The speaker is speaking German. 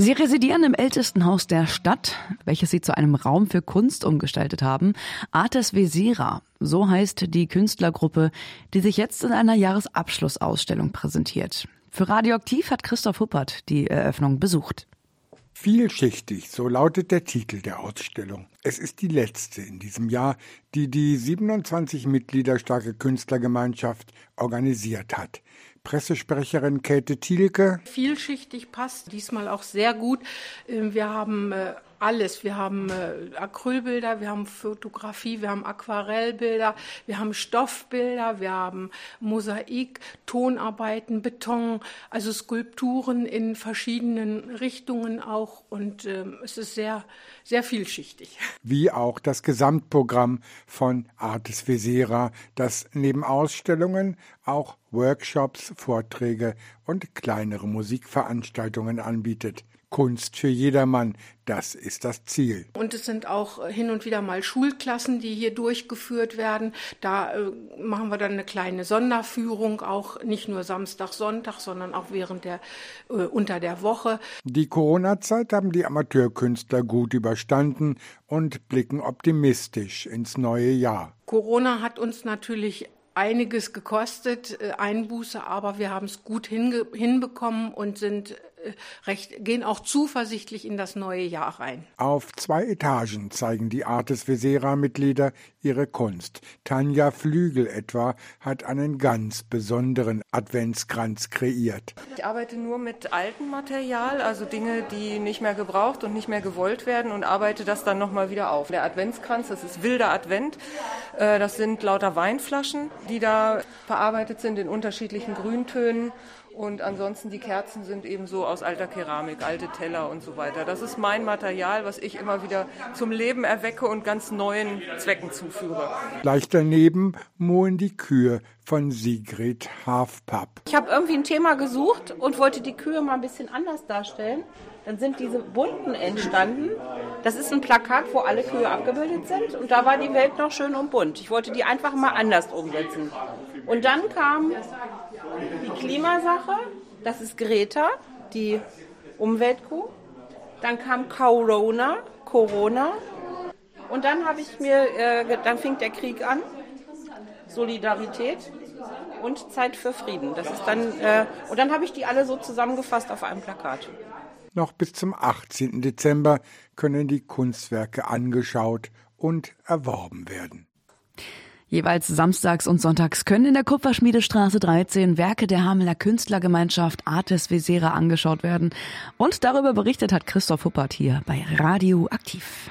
Sie residieren im ältesten Haus der Stadt, welches sie zu einem Raum für Kunst umgestaltet haben. Artes Vesera, so heißt die Künstlergruppe, die sich jetzt in einer Jahresabschlussausstellung präsentiert. Für Radioaktiv hat Christoph Huppert die Eröffnung besucht. Vielschichtig, so lautet der Titel der Ausstellung. Es ist die letzte in diesem Jahr, die die 27 Mitglieder starke Künstlergemeinschaft organisiert hat. Pressesprecherin Käthe Thielke. Vielschichtig passt diesmal auch sehr gut. Ähm, wir haben äh, alles. Wir haben äh, Acrylbilder, wir haben Fotografie, wir haben Aquarellbilder, wir haben Stoffbilder, wir haben Mosaik, Tonarbeiten, Beton, also Skulpturen in verschiedenen Richtungen auch. Und ähm, es ist sehr, sehr vielschichtig. Wie auch das Gesamtprogramm von Artes Vesera, das neben Ausstellungen auch Workshops, Vorträge und kleinere Musikveranstaltungen anbietet. Kunst für jedermann, das ist das Ziel. Und es sind auch hin und wieder mal Schulklassen, die hier durchgeführt werden. Da äh, machen wir dann eine kleine Sonderführung, auch nicht nur Samstag, Sonntag, sondern auch während der äh, unter der Woche. Die Corona-Zeit haben die Amateurkünstler gut überstanden und blicken optimistisch ins neue Jahr. Corona hat uns natürlich einiges gekostet, äh, Einbuße, aber wir haben es gut hinbekommen und sind recht, gehen auch zuversichtlich in das neue Jahr rein. Auf zwei Etagen zeigen die Artes Vesera-Mitglieder ihre Kunst. Tanja Flügel etwa hat einen ganz besonderen Adventskranz kreiert. Ich arbeite nur mit altem Material, also Dinge, die nicht mehr gebraucht und nicht mehr gewollt werden und arbeite das dann nochmal wieder auf. Der Adventskranz, das ist wilder Advent. Äh, das sind lauter Weinflaschen, die da verarbeitet sind in unterschiedlichen Grüntönen. Und ansonsten die Kerzen sind eben so aus alter Keramik, alte Teller und so weiter. Das ist mein Material, was ich immer wieder zum Leben erwecke und ganz neuen Zwecken zuführe. Gleich daneben mohen die Kühe von Sigrid Hafpapp. Ich habe irgendwie ein Thema gesucht und wollte die Kühe mal ein bisschen anders darstellen. Dann sind diese bunten entstanden. Das ist ein Plakat, wo alle Kühe abgebildet sind. Und da war die Welt noch schön und bunt. Ich wollte die einfach mal anders umsetzen. Und dann kam die Klimasache, das ist Greta, die Umweltkuh. Dann kam Corona, Corona. Und dann habe ich mir, äh, dann fing der Krieg an, Solidarität und Zeit für Frieden. Das ist dann, äh, und dann habe ich die alle so zusammengefasst auf einem Plakat. Noch bis zum 18. Dezember können die Kunstwerke angeschaut und erworben werden. Jeweils samstags und sonntags können in der Kupferschmiedestraße 13 Werke der Hameler Künstlergemeinschaft Artes Vesera angeschaut werden. Und darüber berichtet hat Christoph Huppert hier bei Radio Aktiv.